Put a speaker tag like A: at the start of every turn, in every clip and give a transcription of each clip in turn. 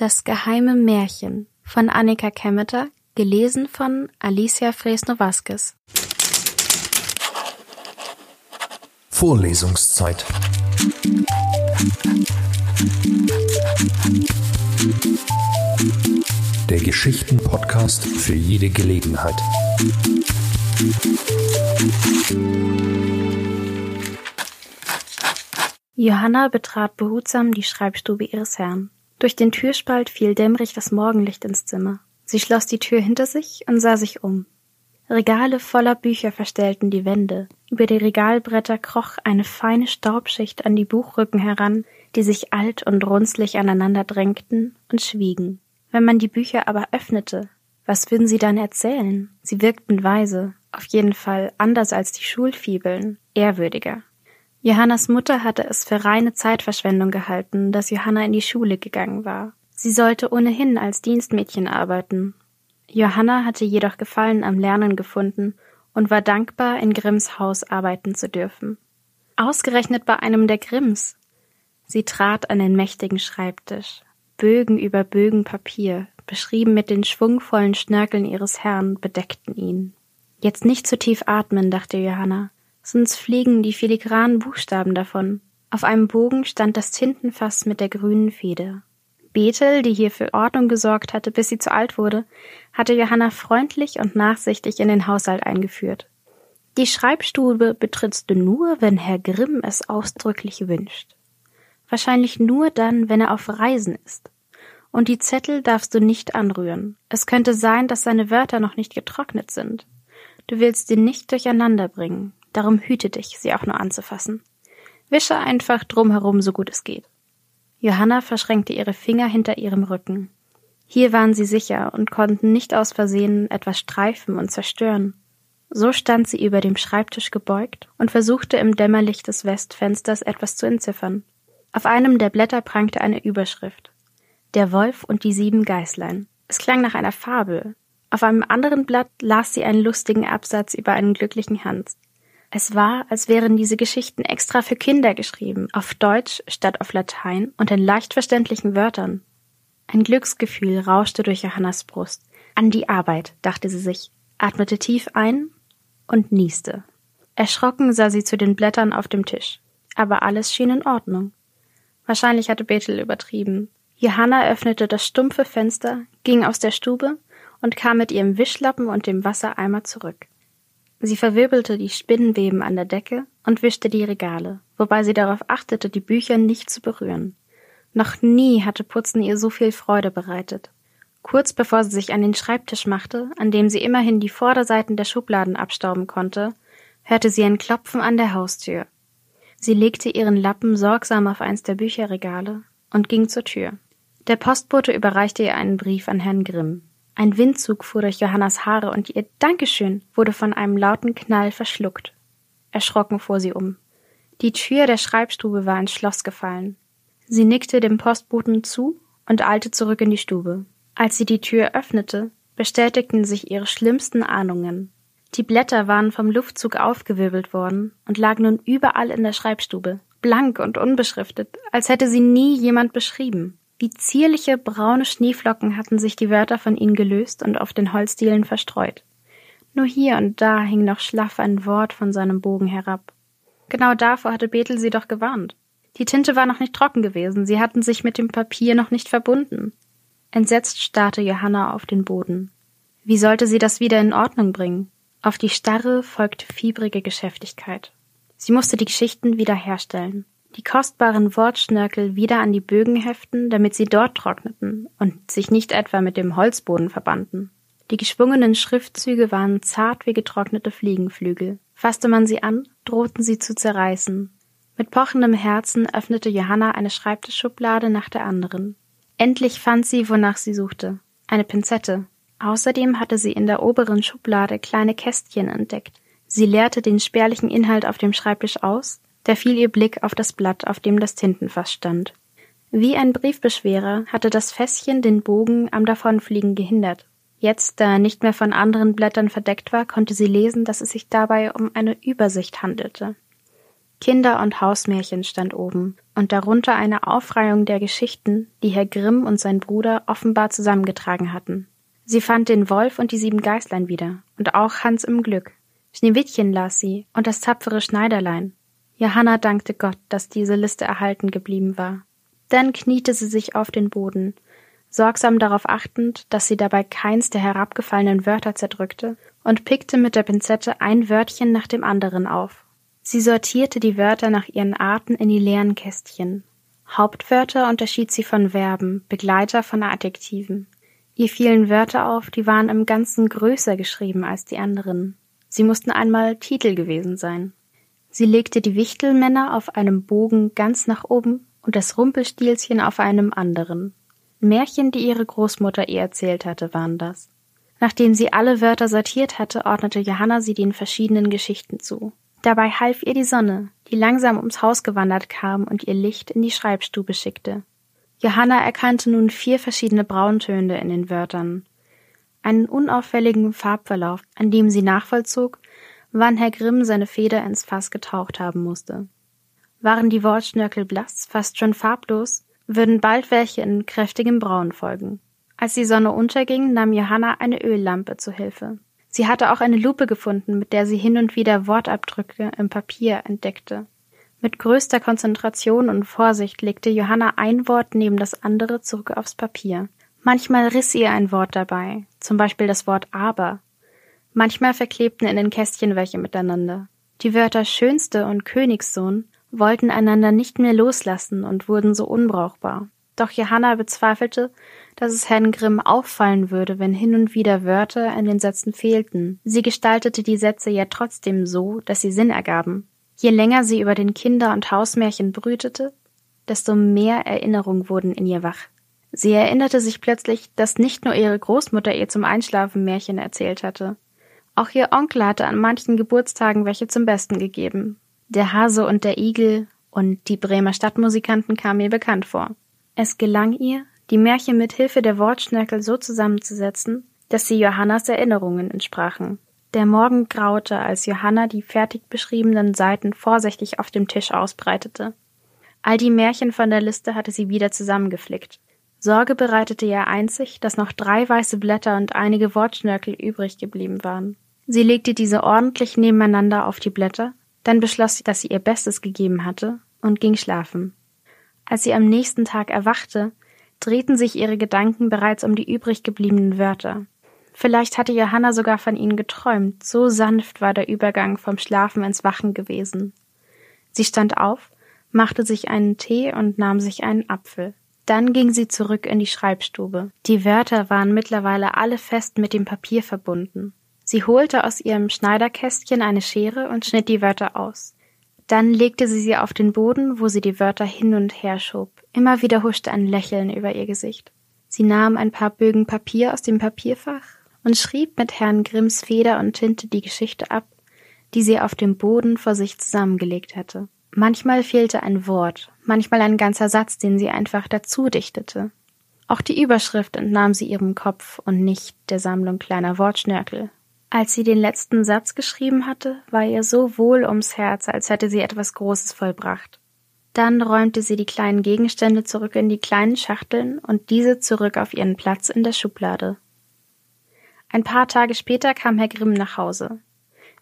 A: Das geheime Märchen von Annika Kemmeter, gelesen von Alicia Fresno-Vasquez.
B: Vorlesungszeit. Der Geschichten-Podcast für jede Gelegenheit.
A: Johanna betrat behutsam die Schreibstube ihres Herrn. Durch den Türspalt fiel dämmerig das Morgenlicht ins Zimmer. Sie schloss die Tür hinter sich und sah sich um. Regale voller Bücher verstellten die Wände. Über die Regalbretter kroch eine feine Staubschicht an die Buchrücken heran, die sich alt und runzlig aneinander drängten und schwiegen. Wenn man die Bücher aber öffnete, was würden sie dann erzählen? Sie wirkten weise, auf jeden Fall anders als die Schulfibeln, ehrwürdiger. Johannas Mutter hatte es für reine Zeitverschwendung gehalten, dass Johanna in die Schule gegangen war. Sie sollte ohnehin als Dienstmädchen arbeiten. Johanna hatte jedoch Gefallen am Lernen gefunden und war dankbar, in Grimms Haus arbeiten zu dürfen. Ausgerechnet bei einem der Grimms. Sie trat an den mächtigen Schreibtisch. Bögen über Bögen Papier, beschrieben mit den schwungvollen Schnörkeln ihres Herrn, bedeckten ihn. Jetzt nicht zu tief atmen, dachte Johanna sonst fliegen die filigranen Buchstaben davon. Auf einem Bogen stand das Tintenfass mit der grünen Feder. Bethel, die hier für Ordnung gesorgt hatte, bis sie zu alt wurde, hatte Johanna freundlich und nachsichtig in den Haushalt eingeführt. Die Schreibstube betrittst du nur, wenn Herr Grimm es ausdrücklich wünscht. Wahrscheinlich nur dann, wenn er auf Reisen ist. Und die Zettel darfst du nicht anrühren. Es könnte sein, dass seine Wörter noch nicht getrocknet sind. Du willst sie nicht durcheinander bringen. Darum hüte dich, sie auch nur anzufassen. Wische einfach drumherum, so gut es geht. Johanna verschränkte ihre Finger hinter ihrem Rücken. Hier waren sie sicher und konnten nicht aus Versehen etwas streifen und zerstören. So stand sie über dem Schreibtisch gebeugt und versuchte im Dämmerlicht des Westfensters etwas zu entziffern. Auf einem der Blätter prangte eine Überschrift. Der Wolf und die sieben Geißlein. Es klang nach einer Fabel. Auf einem anderen Blatt las sie einen lustigen Absatz über einen glücklichen Hans. Es war, als wären diese Geschichten extra für Kinder geschrieben, auf Deutsch statt auf Latein und in leicht verständlichen Wörtern. Ein Glücksgefühl rauschte durch Johannas Brust. An die Arbeit, dachte sie sich, atmete tief ein und nieste. Erschrocken sah sie zu den Blättern auf dem Tisch. Aber alles schien in Ordnung. Wahrscheinlich hatte Bethel übertrieben. Johanna öffnete das stumpfe Fenster, ging aus der Stube und kam mit ihrem Wischlappen und dem Wassereimer zurück. Sie verwirbelte die Spinnenweben an der Decke und wischte die Regale, wobei sie darauf achtete, die Bücher nicht zu berühren. Noch nie hatte Putzen ihr so viel Freude bereitet. Kurz bevor sie sich an den Schreibtisch machte, an dem sie immerhin die Vorderseiten der Schubladen abstauben konnte, hörte sie ein Klopfen an der Haustür. Sie legte ihren Lappen sorgsam auf eins der Bücherregale und ging zur Tür. Der Postbote überreichte ihr einen Brief an Herrn Grimm. Ein Windzug fuhr durch Johannas Haare und ihr Dankeschön wurde von einem lauten Knall verschluckt. Erschrocken fuhr sie um. Die Tür der Schreibstube war ins Schloss gefallen. Sie nickte dem Postboten zu und eilte zurück in die Stube. Als sie die Tür öffnete, bestätigten sich ihre schlimmsten Ahnungen. Die Blätter waren vom Luftzug aufgewirbelt worden und lagen nun überall in der Schreibstube, blank und unbeschriftet, als hätte sie nie jemand beschrieben. Wie zierliche braune Schneeflocken hatten sich die Wörter von ihnen gelöst und auf den Holzdielen verstreut. Nur hier und da hing noch schlaff ein Wort von seinem Bogen herab. Genau davor hatte Bethel sie doch gewarnt. Die Tinte war noch nicht trocken gewesen, sie hatten sich mit dem Papier noch nicht verbunden. Entsetzt starrte Johanna auf den Boden. Wie sollte sie das wieder in Ordnung bringen? Auf die Starre folgte fiebrige Geschäftigkeit. Sie musste die Geschichten wieder herstellen die kostbaren Wortschnörkel wieder an die Bögen heften, damit sie dort trockneten und sich nicht etwa mit dem Holzboden verbanden. Die geschwungenen Schriftzüge waren zart wie getrocknete Fliegenflügel. Fasste man sie an, drohten sie zu zerreißen. Mit pochendem Herzen öffnete Johanna eine Schreibtischschublade nach der anderen. Endlich fand sie, wonach sie suchte. Eine Pinzette. Außerdem hatte sie in der oberen Schublade kleine Kästchen entdeckt. Sie leerte den spärlichen Inhalt auf dem Schreibtisch aus, da fiel ihr Blick auf das Blatt, auf dem das Tintenfass stand. Wie ein Briefbeschwerer hatte das Fässchen den Bogen am Davonfliegen gehindert. Jetzt, da er nicht mehr von anderen Blättern verdeckt war, konnte sie lesen, dass es sich dabei um eine Übersicht handelte. Kinder- und Hausmärchen stand oben, und darunter eine Aufreihung der Geschichten, die Herr Grimm und sein Bruder offenbar zusammengetragen hatten. Sie fand den Wolf und die sieben Geißlein wieder und auch Hans im Glück. Schneewittchen las sie und das tapfere Schneiderlein. Johanna dankte Gott, dass diese Liste erhalten geblieben war. Dann kniete sie sich auf den Boden, sorgsam darauf achtend, dass sie dabei keins der herabgefallenen Wörter zerdrückte, und pickte mit der Pinzette ein Wörtchen nach dem anderen auf. Sie sortierte die Wörter nach ihren Arten in die leeren Kästchen. Hauptwörter unterschied sie von Verben, Begleiter von Adjektiven. Ihr fielen Wörter auf, die waren im Ganzen größer geschrieben als die anderen. Sie mussten einmal Titel gewesen sein. Sie legte die Wichtelmänner auf einem Bogen ganz nach oben und das Rumpelstilzchen auf einem anderen. Märchen, die ihre Großmutter ihr erzählt hatte, waren das. Nachdem sie alle Wörter sortiert hatte, ordnete Johanna sie den verschiedenen Geschichten zu. Dabei half ihr die Sonne, die langsam ums Haus gewandert kam und ihr Licht in die Schreibstube schickte. Johanna erkannte nun vier verschiedene Brauntöne in den Wörtern, einen unauffälligen Farbverlauf, an dem sie nachvollzog, wann Herr Grimm seine Feder ins Fass getaucht haben musste. Waren die Wortschnörkel blass, fast schon farblos, würden bald welche in kräftigem Braun folgen. Als die Sonne unterging, nahm Johanna eine Öllampe zu Hilfe. Sie hatte auch eine Lupe gefunden, mit der sie hin und wieder Wortabdrücke im Papier entdeckte. Mit größter Konzentration und Vorsicht legte Johanna ein Wort neben das andere zurück aufs Papier. Manchmal riss ihr ein Wort dabei, zum Beispiel das Wort aber. Manchmal verklebten in den Kästchen welche miteinander. Die Wörter Schönste und Königssohn wollten einander nicht mehr loslassen und wurden so unbrauchbar. Doch Johanna bezweifelte, dass es Herrn Grimm auffallen würde, wenn hin und wieder Wörter in den Sätzen fehlten. Sie gestaltete die Sätze ja trotzdem so, dass sie Sinn ergaben. Je länger sie über den Kinder- und Hausmärchen brütete, desto mehr Erinnerungen wurden in ihr wach. Sie erinnerte sich plötzlich, dass nicht nur ihre Großmutter ihr zum Einschlafen Märchen erzählt hatte. Auch ihr Onkel hatte an manchen Geburtstagen welche zum Besten gegeben. Der Hase und der Igel und die Bremer Stadtmusikanten kamen ihr bekannt vor. Es gelang ihr, die Märchen mit Hilfe der Wortschnörkel so zusammenzusetzen, dass sie Johannas Erinnerungen entsprachen. Der Morgen graute, als Johanna die fertig beschriebenen Seiten vorsichtig auf dem Tisch ausbreitete. All die Märchen von der Liste hatte sie wieder zusammengeflickt. Sorge bereitete ihr einzig, dass noch drei weiße Blätter und einige Wortschnörkel übrig geblieben waren. Sie legte diese ordentlich nebeneinander auf die Blätter, dann beschloss sie, dass sie ihr Bestes gegeben hatte und ging schlafen. Als sie am nächsten Tag erwachte, drehten sich ihre Gedanken bereits um die übrig gebliebenen Wörter. Vielleicht hatte Johanna sogar von ihnen geträumt, so sanft war der Übergang vom Schlafen ins Wachen gewesen. Sie stand auf, machte sich einen Tee und nahm sich einen Apfel. Dann ging sie zurück in die Schreibstube. Die Wörter waren mittlerweile alle fest mit dem Papier verbunden. Sie holte aus ihrem Schneiderkästchen eine Schere und schnitt die Wörter aus. Dann legte sie sie auf den Boden, wo sie die Wörter hin und her schob. Immer wieder huschte ein Lächeln über ihr Gesicht. Sie nahm ein paar Bögen Papier aus dem Papierfach und schrieb mit Herrn Grimms Feder und Tinte die Geschichte ab, die sie auf dem Boden vor sich zusammengelegt hatte. Manchmal fehlte ein Wort, manchmal ein ganzer Satz, den sie einfach dazu dichtete. Auch die Überschrift entnahm sie ihrem Kopf und nicht der Sammlung kleiner Wortschnörkel. Als sie den letzten Satz geschrieben hatte, war ihr so wohl ums Herz, als hätte sie etwas Großes vollbracht. Dann räumte sie die kleinen Gegenstände zurück in die kleinen Schachteln und diese zurück auf ihren Platz in der Schublade. Ein paar Tage später kam Herr Grimm nach Hause.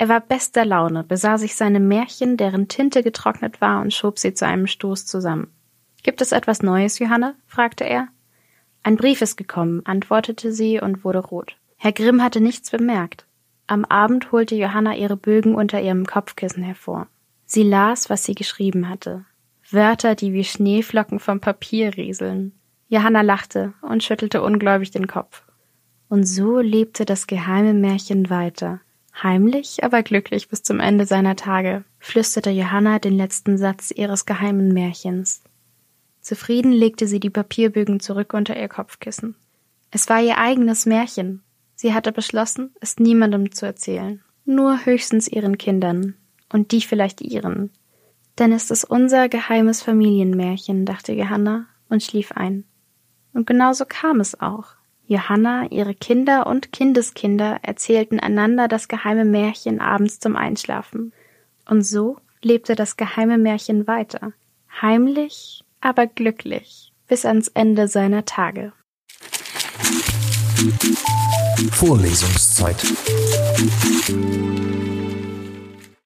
A: Er war bester Laune, besah sich seine Märchen, deren Tinte getrocknet war, und schob sie zu einem Stoß zusammen. Gibt es etwas Neues, Johanna? fragte er. Ein Brief ist gekommen, antwortete sie und wurde rot. Herr Grimm hatte nichts bemerkt. Am Abend holte Johanna ihre Bögen unter ihrem Kopfkissen hervor. Sie las, was sie geschrieben hatte. Wörter, die wie Schneeflocken vom Papier rieseln. Johanna lachte und schüttelte ungläubig den Kopf. Und so lebte das geheime Märchen weiter. Heimlich, aber glücklich bis zum Ende seiner Tage, flüsterte Johanna den letzten Satz ihres geheimen Märchens. Zufrieden legte sie die Papierbögen zurück unter ihr Kopfkissen. Es war ihr eigenes Märchen. Sie hatte beschlossen, es niemandem zu erzählen. Nur höchstens ihren Kindern. Und die vielleicht ihren. Denn es ist unser geheimes Familienmärchen, dachte Johanna und schlief ein. Und genauso kam es auch. Johanna, ihre Kinder und Kindeskinder erzählten einander das geheime Märchen abends zum Einschlafen. Und so lebte das geheime Märchen weiter, heimlich, aber glücklich, bis ans Ende seiner Tage.
B: Vorlesungszeit.